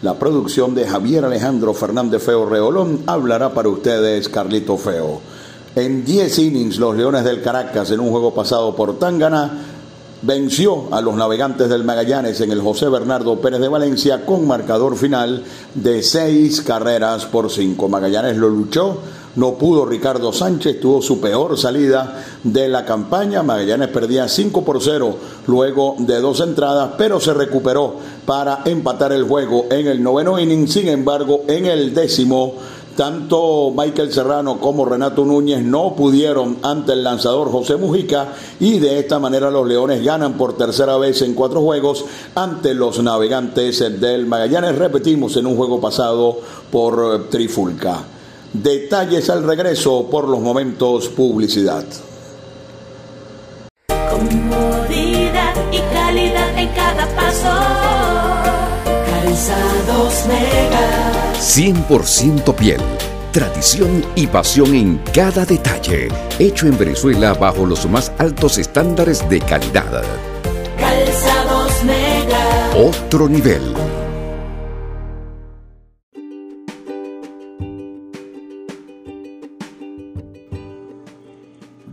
La producción de Javier Alejandro Fernández Feo Reolón hablará para ustedes Carlito Feo. En 10 innings, los Leones del Caracas, en un juego pasado por Tangana, venció a los navegantes del Magallanes en el José Bernardo Pérez de Valencia con marcador final de 6 carreras por 5. Magallanes lo luchó no pudo Ricardo Sánchez, tuvo su peor salida de la campaña. Magallanes perdía 5 por 0 luego de dos entradas, pero se recuperó para empatar el juego en el noveno inning. Sin embargo, en el décimo tanto Michael Serrano como Renato Núñez no pudieron ante el lanzador José Mujica y de esta manera los Leones ganan por tercera vez en cuatro juegos ante los navegantes del Magallanes. Repetimos en un juego pasado por Trifulca. Detalles al regreso por los momentos publicidad. Comodidad y calidad en cada paso. Calzados Mega. 100% piel. Tradición y pasión en cada detalle. Hecho en Venezuela bajo los más altos estándares de calidad. Calzados Mega. Otro nivel.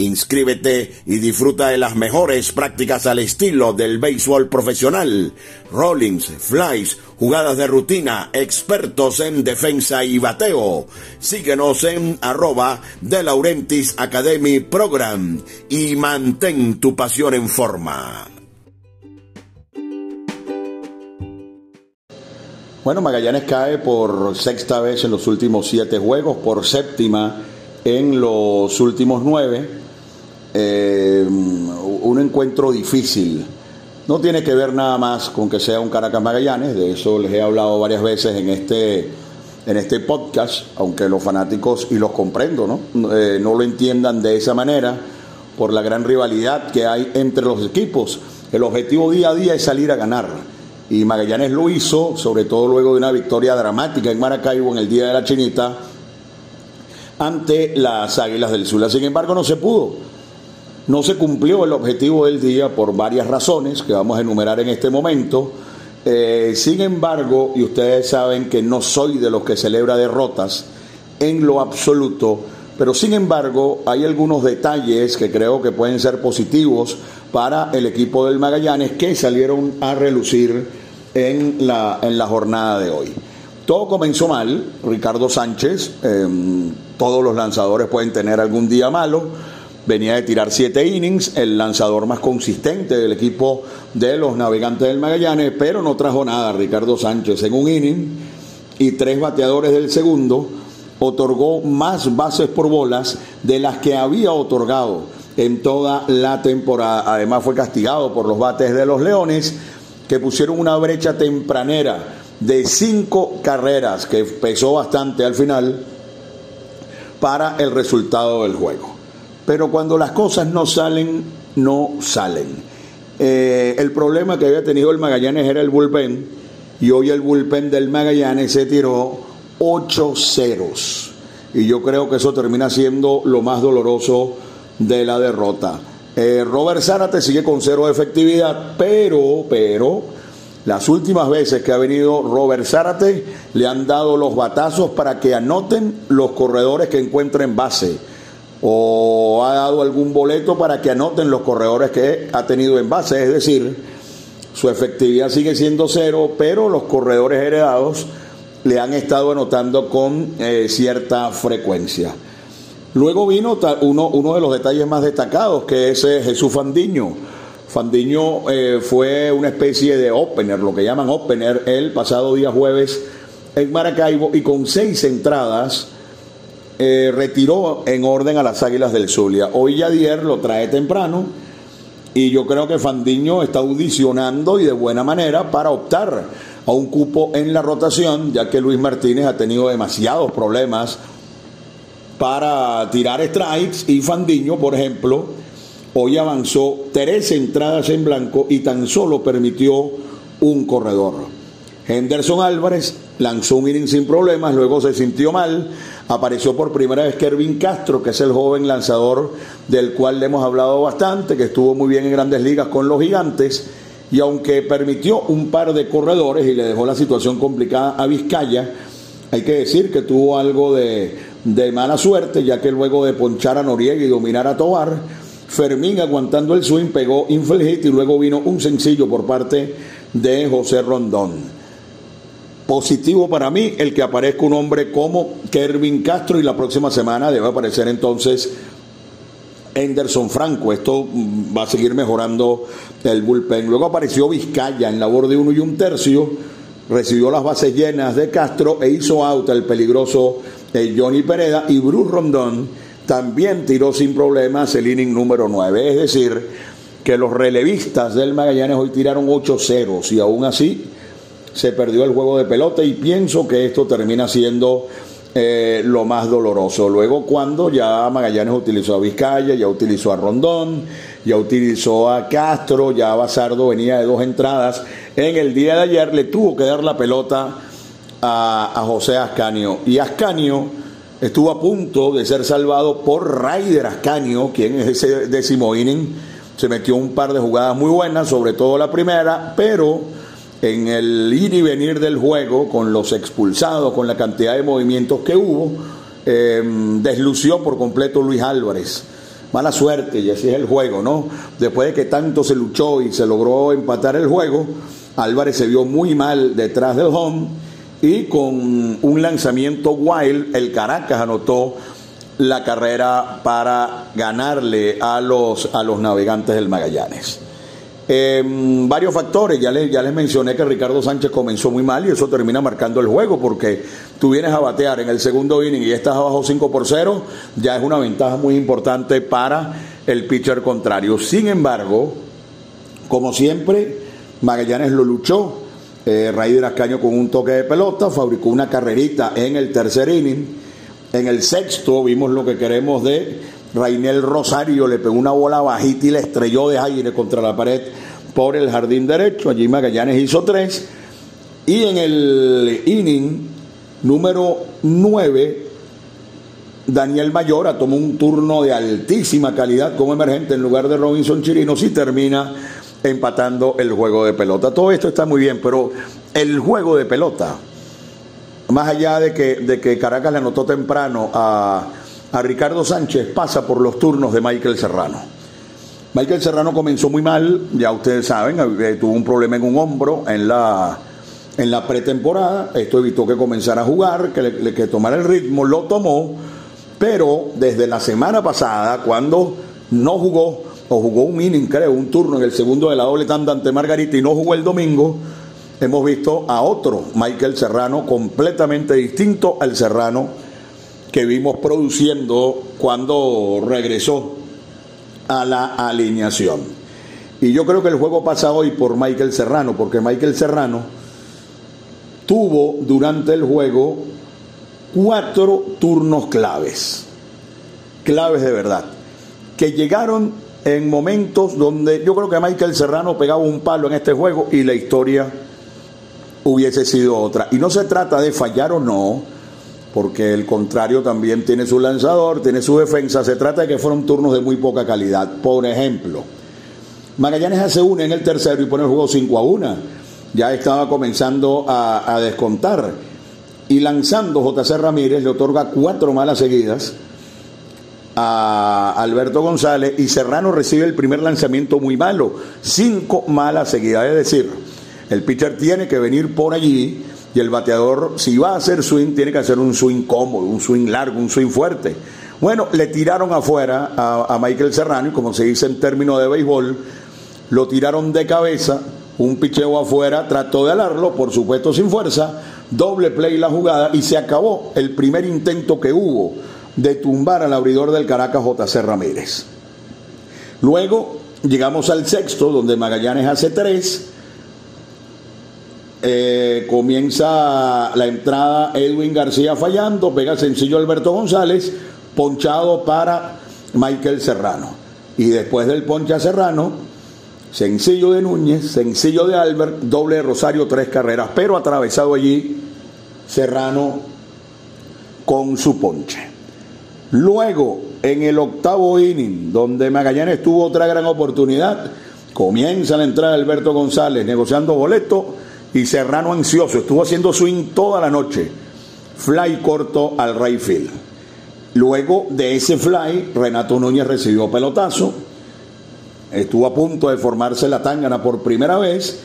Inscríbete y disfruta de las mejores prácticas al estilo del béisbol profesional. Rollings, flies, jugadas de rutina, expertos en defensa y bateo. Síguenos en arroba de Laurentis Academy Program y mantén tu pasión en forma. Bueno, Magallanes cae por sexta vez en los últimos siete juegos, por séptima en los últimos nueve. Eh, un encuentro difícil. No tiene que ver nada más con que sea un Caracas Magallanes, de eso les he hablado varias veces en este, en este podcast, aunque los fanáticos, y los comprendo, ¿no? Eh, no lo entiendan de esa manera, por la gran rivalidad que hay entre los equipos. El objetivo día a día es salir a ganar y Magallanes lo hizo, sobre todo luego de una victoria dramática en Maracaibo en el Día de la Chinita ante las Águilas del Sula. Sin embargo, no se pudo. No se cumplió el objetivo del día por varias razones que vamos a enumerar en este momento. Eh, sin embargo, y ustedes saben que no soy de los que celebra derrotas en lo absoluto, pero sin embargo hay algunos detalles que creo que pueden ser positivos para el equipo del Magallanes que salieron a relucir en la, en la jornada de hoy. Todo comenzó mal, Ricardo Sánchez, em, todos los lanzadores pueden tener algún día malo, venía de tirar siete innings, el lanzador más consistente del equipo de los navegantes del Magallanes, pero no trajo nada Ricardo Sánchez en un inning y tres bateadores del segundo otorgó más bases por bolas de las que había otorgado en toda la temporada. Además fue castigado por los bates de los Leones que pusieron una brecha tempranera de cinco carreras, que pesó bastante al final, para el resultado del juego. Pero cuando las cosas no salen, no salen. Eh, el problema que había tenido el Magallanes era el bullpen, y hoy el bullpen del Magallanes se tiró ocho ceros. Y yo creo que eso termina siendo lo más doloroso de la derrota. Eh, Robert Zárate sigue con cero de efectividad, pero, pero Las últimas veces que ha venido Robert Zárate le han dado los batazos para que anoten los corredores que encuentren base. O ha dado algún boleto para que anoten los corredores que ha tenido en base. Es decir, su efectividad sigue siendo cero, pero los corredores heredados le han estado anotando con eh, cierta frecuencia. Luego vino uno, de los detalles más destacados, que es eh, Jesús Fandiño. Fandiño eh, fue una especie de opener, lo que llaman opener, el pasado día jueves en Maracaibo y con seis entradas retiró en orden a las Águilas del Zulia. Hoy Yadier lo trae temprano y yo creo que Fandiño está audicionando y de buena manera para optar a un cupo en la rotación, ya que Luis Martínez ha tenido demasiados problemas para tirar strikes y Fandiño, por ejemplo, hoy avanzó tres entradas en blanco y tan solo permitió un corredor. Henderson Álvarez lanzó un inning sin problemas, luego se sintió mal, apareció por primera vez Kervin Castro, que es el joven lanzador del cual le hemos hablado bastante, que estuvo muy bien en grandes ligas con los gigantes, y aunque permitió un par de corredores y le dejó la situación complicada a Vizcaya, hay que decir que tuvo algo de, mala suerte, ya que luego de ponchar a Noriega y dominar a Tobar, Fermín aguantando el swing pegó infield hit y luego vino un sencillo por parte de José Rondón. Positivo para mí el que aparezca un hombre como Kervin Castro y la próxima semana debe aparecer entonces Henderson Franco. Esto mm, va a seguir mejorando el bullpen. Luego apareció Vizcaya en labor de uno y un tercio. Recibió las bases llenas de Castro e hizo out el peligroso eh, Johnny Pereda. Y Bruce Rondón también tiró sin problemas el inning número 9. Es decir, que los relevistas del Magallanes hoy tiraron 8 ceros y aún así se perdió el juego de pelota y pienso que esto termina siendo eh, lo más doloroso. Luego cuando ya Magallanes utilizó a Vizcaya, ya utilizó a Rondón, ya utilizó a Castro, ya Basardo venía de dos entradas. En el día de ayer le tuvo que dar la pelota a, José Ascanio. Y Ascanio estuvo a punto de ser salvado por Raider Ascanio, quien es ese décimo inning. Se metió un par de jugadas muy buenas, sobre todo la primera, pero en el ir y venir del juego, con los expulsados, con la cantidad de movimientos que hubo, eh, deslució por completo Luis Álvarez. Mala suerte, y así es el juego, ¿no? Después de que tanto se luchó y se logró empatar el juego, Álvarez se vio muy mal detrás del home y con un lanzamiento wild, el Caracas anotó la carrera para ganarle a los, a los navegantes del Magallanes. Em, varios factores, ya les, ya les mencioné que Ricardo Sánchez comenzó muy mal y eso termina marcando el juego porque tú vienes a batear en el segundo inning y estás abajo 5 por 0, ya es una ventaja muy importante para el pitcher contrario. Sin embargo, como siempre, Magallanes lo luchó. Eh, Raider Ascaño con un toque de pelota, fabricó una carrerita en el tercer inning. En el sexto vimos lo que queremos de Rainel Rosario le pegó una bola bajita y le estrelló de aire contra la pared por el jardín derecho. Allí Magallanes hizo tres. Y en el inning número nueve, Daniel Mayora tomó un turno de altísima calidad como emergente en lugar de Robinson Chirinos y termina empatando el juego de pelota. Todo esto está muy bien, pero el juego de pelota, más allá de que, de que Caracas le anotó temprano a a Ricardo Sánchez pasa por los turnos de Michael Serrano. Michael Serrano comenzó muy mal, ya ustedes saben, eh, tuvo un problema en un hombro en la, en la pretemporada, esto evitó que comenzara a jugar, que, que tomara el ritmo, lo tomó, pero desde la semana pasada, cuando no jugó, o jugó un inning, creo, un turno en el segundo de la doble tanda ante Margarita y no jugó el domingo, hemos visto a otro Michael Serrano completamente distinto al Serrano que vimos produciendo cuando regresó a la alineación. Y yo creo que el juego pasa hoy por Michael Serrano, porque Michael Serrano tuvo durante el juego cuatro turnos claves, claves de verdad, que llegaron en momentos donde yo creo que Michael Serrano pegaba un palo en este juego y la historia hubiese sido otra. Y no se trata de fallar o no, porque el contrario también tiene su lanzador, tiene su defensa. Se trata de que fueron turnos de muy poca calidad. Por ejemplo, Magallanes hace una en el tercero y pone el juego 5 a 1. ya estaba comenzando a, descontar. Y lanzando JC Ramírez le otorga cuatro malas seguidas a Alberto González y Serrano recibe el primer lanzamiento muy malo, cinco malas seguidas. Es decir, el pitcher tiene que venir por allí y el bateador, si va a hacer swing, tiene que hacer un swing cómodo, un swing largo, un swing fuerte. Bueno, le tiraron afuera a, Michael Serrano y como se dice en términos de béisbol, lo tiraron de cabeza, un picheo afuera, trató de alarlo, por supuesto sin fuerza, doble play la jugada y se acabó el primer intento que hubo de tumbar al abridor del Caracas JC Ramírez. Luego llegamos al sexto, donde Magallanes hace tres. Eh, comienza la entrada Edwin García fallando, pega sencillo Alberto González, ponchado para Michael Serrano. Y después del poncha Serrano, sencillo de Núñez, sencillo de Albert, doble de Rosario, tres carreras, pero atravesado allí Serrano con su ponche. Luego, en el octavo inning, donde Magallanes tuvo otra gran oportunidad, comienza la entrada de Alberto González negociando boleto y Serrano ansioso, estuvo haciendo swing toda la noche. Fly corto al right field. Luego de ese fly, Renato Núñez recibió pelotazo, estuvo a punto de formarse la tangana por primera vez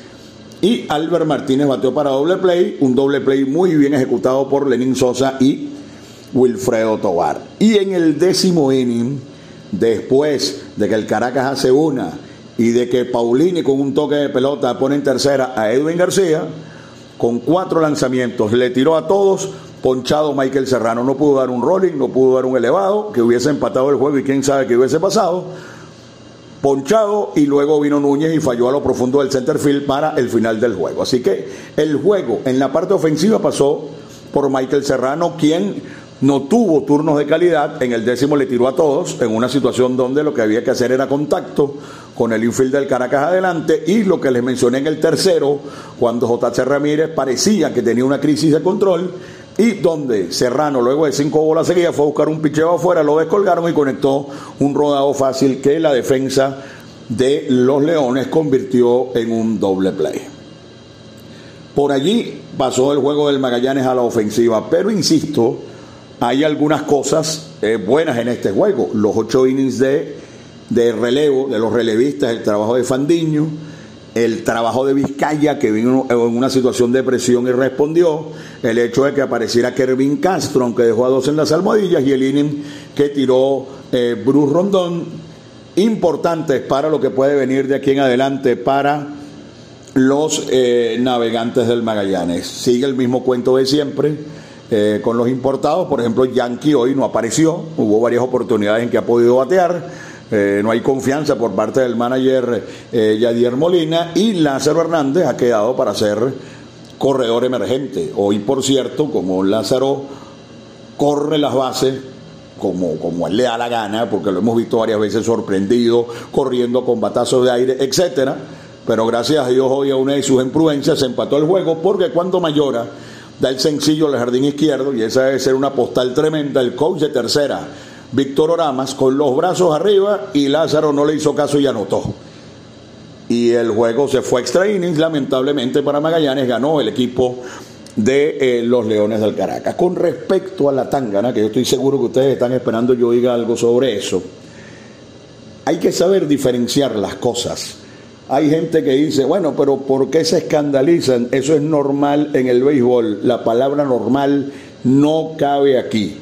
y Albert Martínez bateó para doble play, un doble play muy bien ejecutado por Lenín Sosa y Wilfredo Tobar. Y en el décimo inning, después de que el Caracas hace una y de que Paulini con un toque de pelota pone en tercera a Edwin García, con cuatro lanzamientos le tiró a todos, ponchado Michael Serrano. No pudo dar un rolling, no pudo dar un elevado, que hubiese empatado el juego y quién sabe qué hubiese pasado. Ponchado y luego vino Núñez y falló a lo profundo del center field para el final del juego. Así que el juego en la parte ofensiva pasó por Michael Serrano, quien no tuvo turnos de calidad, en el décimo le tiró a todos, en una situación donde lo que había que hacer era contacto con el infield del Caracas adelante y lo que les mencioné en el tercero, cuando JC Ramírez parecía que tenía una crisis de control y donde Serrano luego de cinco bolas seguidas fue a buscar un picheo afuera, lo descolgaron y conectó un rodado fácil que la defensa de los Leones convirtió en un doble play. Por allí pasó el juego del Magallanes a la ofensiva, pero insisto, hay algunas cosas eh, buenas en este juego. Los ocho innings de, de, relevo, de los relevistas, el trabajo de Fandiño, el trabajo de Vizcaya, que vino en una situación de presión y respondió, el hecho de que apareciera Kervin Castro, aunque dejó a dos en las almohadillas, y el inning que tiró eh, Bruce Rondón, importantes para lo que puede venir de aquí en adelante para los eh, navegantes del Magallanes. Sigue el mismo cuento de siempre eh, con los importados. Por ejemplo, Yankee hoy no apareció, hubo varias oportunidades en que ha podido batear. Eh, no hay confianza por parte del manager eh, Yadier Molina y Lázaro Hernández ha quedado para ser corredor emergente. Hoy, por cierto, como Lázaro corre las bases como, como él le da la gana, porque lo hemos visto varias veces sorprendido, corriendo con batazos de aire, etcétera. Pero gracias a Dios hoy a una de sus imprudencias se empató el juego, porque cuando Mayora da el sencillo al jardín izquierdo, y esa debe ser una postal tremenda, el coach de tercera, Víctor Oramas, con los brazos arriba, y Lázaro no le hizo caso y anotó. Y el juego se fue extra innings, lamentablemente para Magallanes ganó el equipo de eh, los Leones del Caracas. Con respecto a la tangana, que yo estoy seguro que ustedes están esperando yo diga algo sobre eso, hay que saber diferenciar las cosas. Hay gente que dice, bueno, pero ¿por qué se escandalizan? Eso es normal en el béisbol. La palabra normal no cabe aquí.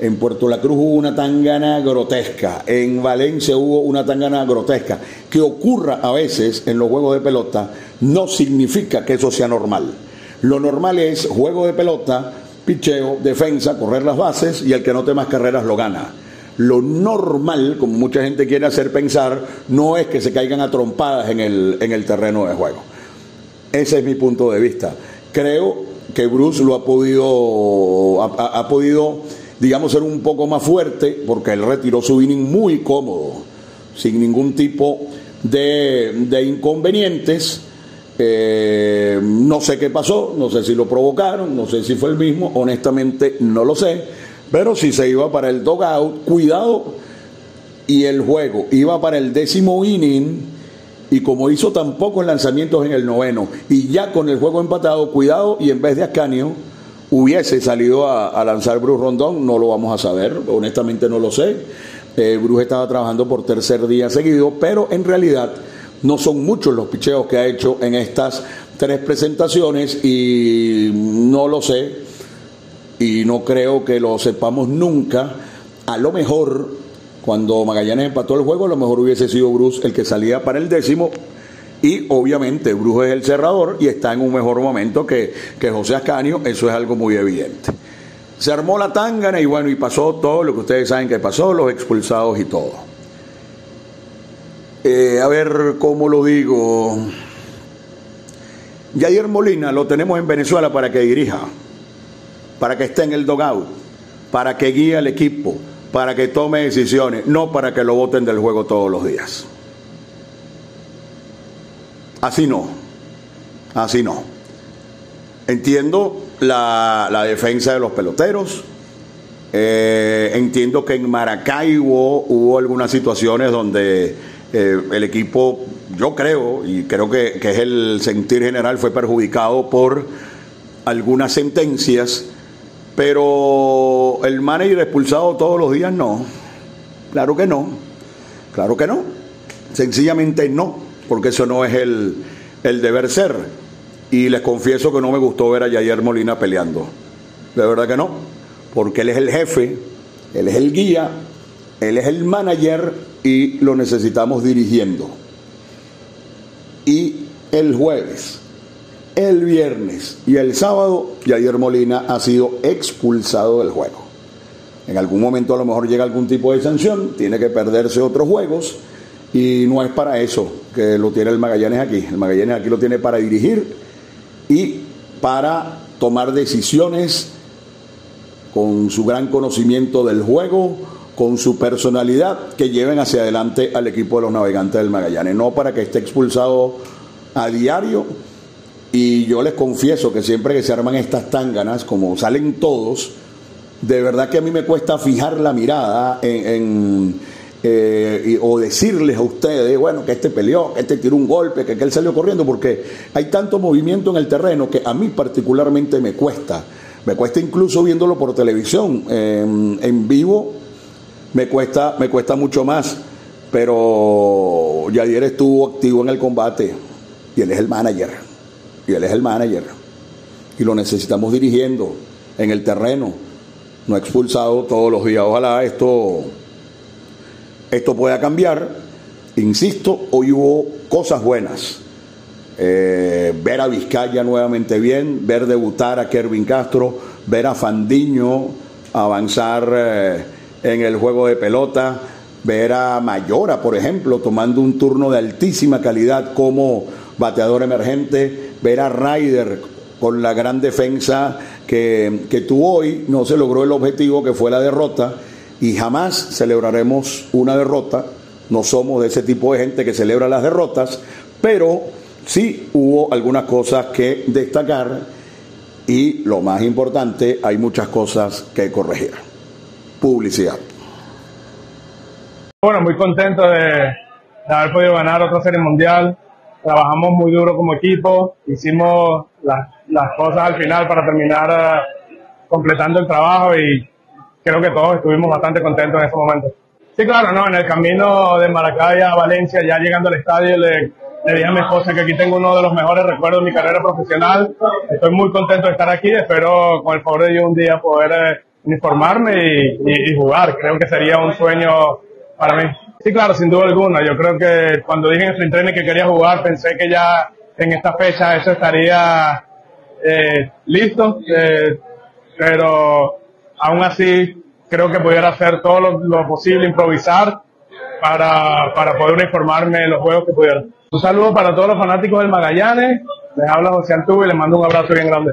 En Puerto La Cruz hubo una tangana grotesca, en Valencia hubo una tangana grotesca. Que ocurra a veces en los juegos de pelota no significa que eso sea normal. Lo normal es juego de pelota, picheo, defensa, correr las bases y el que note más carreras lo gana. Lo normal, como mucha gente quiere hacer pensar, no es que se caigan a trompadas en el, en el terreno de juego. Ese es mi punto de vista. Creo que Bruce lo ha podido, ha, podido, digamos, ser un poco más fuerte porque él retiró su inning muy cómodo, sin ningún tipo de, de inconvenientes. Eh, no sé qué pasó, no sé si lo provocaron, no sé si fue el mismo, honestamente no lo sé pero si se iba para el dogout, cuidado, y el juego iba para el décimo inning y como hizo tan pocos lanzamientos en el noveno y ya con el juego empatado, cuidado y en vez de Ascanio hubiese salido a, lanzar Bruce Rondón, no lo vamos a saber, honestamente no lo sé. Eh, Bruce estaba trabajando por tercer día seguido, pero en realidad no son muchos los picheos que ha hecho en estas tres presentaciones y no lo sé y no creo que lo sepamos nunca. A lo mejor, cuando Magallanes empató el juego, a lo mejor hubiese sido Bruce el que salía para el décimo. Y obviamente Bruce es el cerrador y está en un mejor momento que, que José Ascanio, eso es algo muy evidente. Se armó la tangana y bueno, y pasó todo lo que ustedes saben que pasó, los expulsados y todo. Eh, a ver cómo lo digo. Yair Molina lo tenemos en Venezuela para que dirija para que esté en el dogout, para que guíe al equipo, para que tome decisiones, no para que lo voten del juego todos los días. Así no, así no. Entiendo la, defensa de los peloteros, eh, entiendo que en Maracaibo hubo algunas situaciones donde eh, el equipo, yo creo, y creo que, que, es el sentir general, fue perjudicado por algunas sentencias pero el manager expulsado todos los días no. Claro que no. Claro que no. Sencillamente no, porque eso no es el, deber ser. Y les confieso que no me gustó ver a Yair Molina peleando. De verdad que no. Porque él es el jefe, él es el guía, él es el manager y lo necesitamos dirigiendo. Y el jueves el viernes y el sábado, Javier Molina ha sido expulsado del juego. En algún momento a lo mejor llega algún tipo de sanción, tiene que perderse otros juegos y no es para eso que lo tiene el Magallanes aquí. El Magallanes aquí lo tiene para dirigir y para tomar decisiones con su gran conocimiento del juego, con su personalidad, que lleven hacia adelante al equipo de los navegantes del Magallanes, no para que esté expulsado a diario y yo les confieso que siempre que se arman estas tánganas, como salen todos, de verdad que a mí me cuesta fijar la mirada en, eh, o decirles a ustedes, bueno, que este peleó, que este tiró un golpe, que, él salió corriendo, porque hay tanto movimiento en el terreno que a mí particularmente me cuesta. Me cuesta incluso viéndolo por televisión, en vivo, me cuesta, me cuesta mucho más. Pero Yadier estuvo activo en el combate y él es el manager y él es el manager. Y lo necesitamos dirigiendo en el terreno, no expulsado todos los días. Ojalá esto, esto pueda cambiar. Insisto, hoy hubo cosas buenas. Eh, ver a Vizcaya nuevamente bien, ver debutar a Kervin Castro, ver a Fandiño avanzar eh, en el juego de pelota, ver a Mayora, por ejemplo, tomando un turno de altísima calidad como bateador emergente, ver a Ryder con la gran defensa que, que tuvo hoy, no se logró el objetivo que fue la derrota y jamás celebraremos una derrota, no somos de ese tipo de gente que celebra las derrotas, pero sí hubo algunas cosas que destacar y lo más importante, hay muchas cosas que corregir. Publicidad. Bueno, muy contento de, de haber podido ganar otra serie mundial trabajamos muy duro como equipo, hicimos las, las cosas al final para terminar eh, completando el trabajo y creo que todos estuvimos bastante contentos en ese momento. Sí, claro, no, en el camino de Maracay a Valencia, ya llegando al estadio, le, le dije a mi esposa que aquí tengo uno de los mejores recuerdos de mi carrera profesional. Estoy muy contento de estar aquí, espero con el favor de Dios un día poder eh, uniformarme y, y, y jugar. Creo que sería un sueño para mí. Sí, claro, sin duda alguna. Yo creo que cuando dije en el training que quería jugar, pensé que ya en esta fecha eso estaría eh, listo, eh, pero aún así creo que pudiera hacer todo lo, posible, improvisar para, para poder uniformarme en los juegos que pudiera. Un saludo para todos los fanáticos del Magallanes. Les habla José Antú y les mando un abrazo bien grande.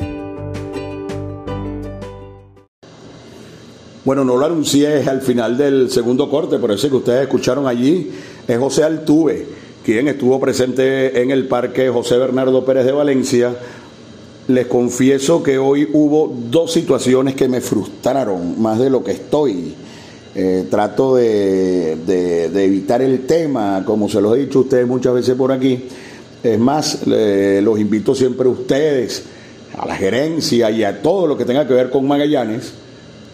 Bueno, no lo anuncié al final del segundo corte, pero ese que ustedes escucharon allí es José Altuve, quien estuvo presente en el parque José Bernardo Pérez de Valencia. Les confieso que hoy hubo dos situaciones que me frustraron más de lo que estoy. Eh, trato de, evitar el tema, como se los he dicho a ustedes muchas veces por aquí. Es más, los invito siempre a ustedes, a la gerencia y a todo lo que tenga que ver con Magallanes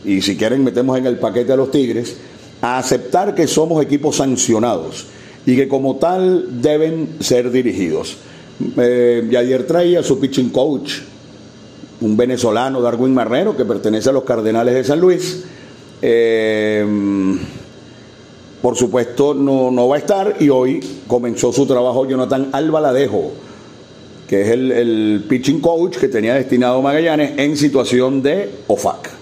y si quieren metemos en el paquete a los Tigres, a aceptar que somos equipos sancionados y que como tal deben ser dirigidos. Eh, ayer traía su pitching coach, un venezolano, Darwin Marrero, que pertenece a los Cardenales de San Luis. Eh, por supuesto, no, no, va a estar y hoy comenzó su trabajo Jonathan Albaladejo, que es el pitching coach que tenía destinado Magallanes en situación de OFAC.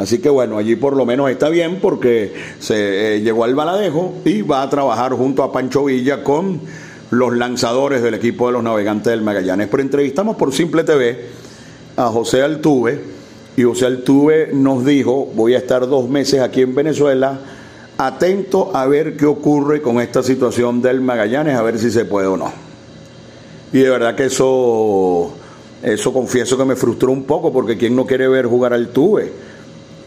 Así que bueno, allí por lo menos está bien porque se eh, llegó al baladejo y va a trabajar junto a Pancho Villa con los lanzadores del equipo de los navegantes del Magallanes. Pero entrevistamos por Simple TV a José Altuve y José Altuve nos dijo, voy a estar dos meses aquí en Venezuela, atento a ver qué ocurre con esta situación del Magallanes, a ver si se puede o no. Y de verdad que eso, eso confieso que me frustró un poco porque ¿quién no quiere ver jugar al Tuve?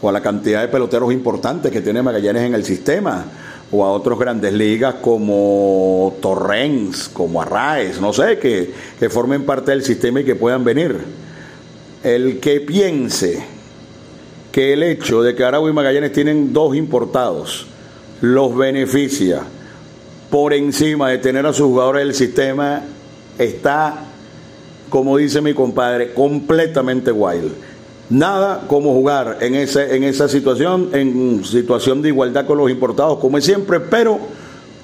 O a la cantidad de peloteros importantes que tiene Magallanes en el sistema, o a otros grandes ligas como Torrens, como Arraes, no sé, que, que formen parte del sistema y que puedan venir. El que piense que el hecho de que Aragua y Magallanes tienen dos importados los beneficia por encima de tener a sus jugadores del sistema, está, como dice mi compadre, completamente wild. Nada como jugar en, ese, en esa situación, en situación de igualdad con los importados, como es siempre, pero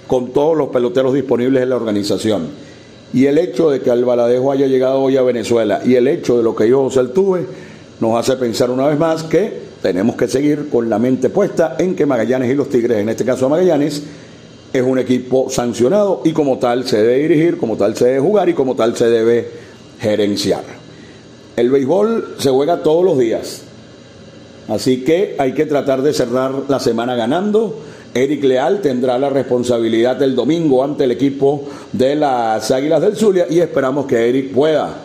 con todos los peloteros disponibles en la organización. Y el hecho de que Albaladejo haya llegado hoy a Venezuela y el hecho de lo que yo José Altuve nos hace pensar una vez más que tenemos que seguir con la mente puesta en que Magallanes y los Tigres, en este caso Magallanes, es un equipo sancionado y como tal se debe dirigir, como tal se debe jugar y como tal se debe gerenciar. El béisbol se juega todos los días. Así que hay que tratar de cerrar la semana ganando. Eric Leal tendrá la responsabilidad del domingo ante el equipo de las Águilas del Zulia y esperamos que Eric pueda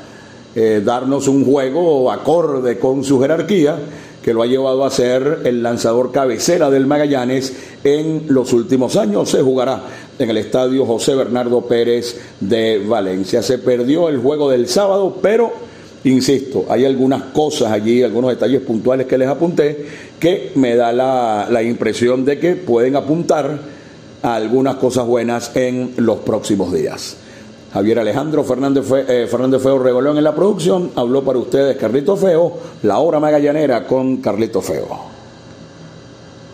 eh, darnos un juego acorde con su jerarquía que lo ha llevado a ser el lanzador cabecera del Magallanes en los últimos años. Se jugará en el estadio José Bernardo Pérez de Valencia. Se perdió el juego del sábado, pero Insisto, hay algunas cosas allí, algunos detalles puntuales que les apunté, que me da la, impresión de que pueden apuntar a algunas cosas buenas en los próximos días. Javier Alejandro Fernández, eh, Fernández Feo Regolón en la producción, habló para ustedes Carlito Feo, la hora magallanera con Carlito Feo.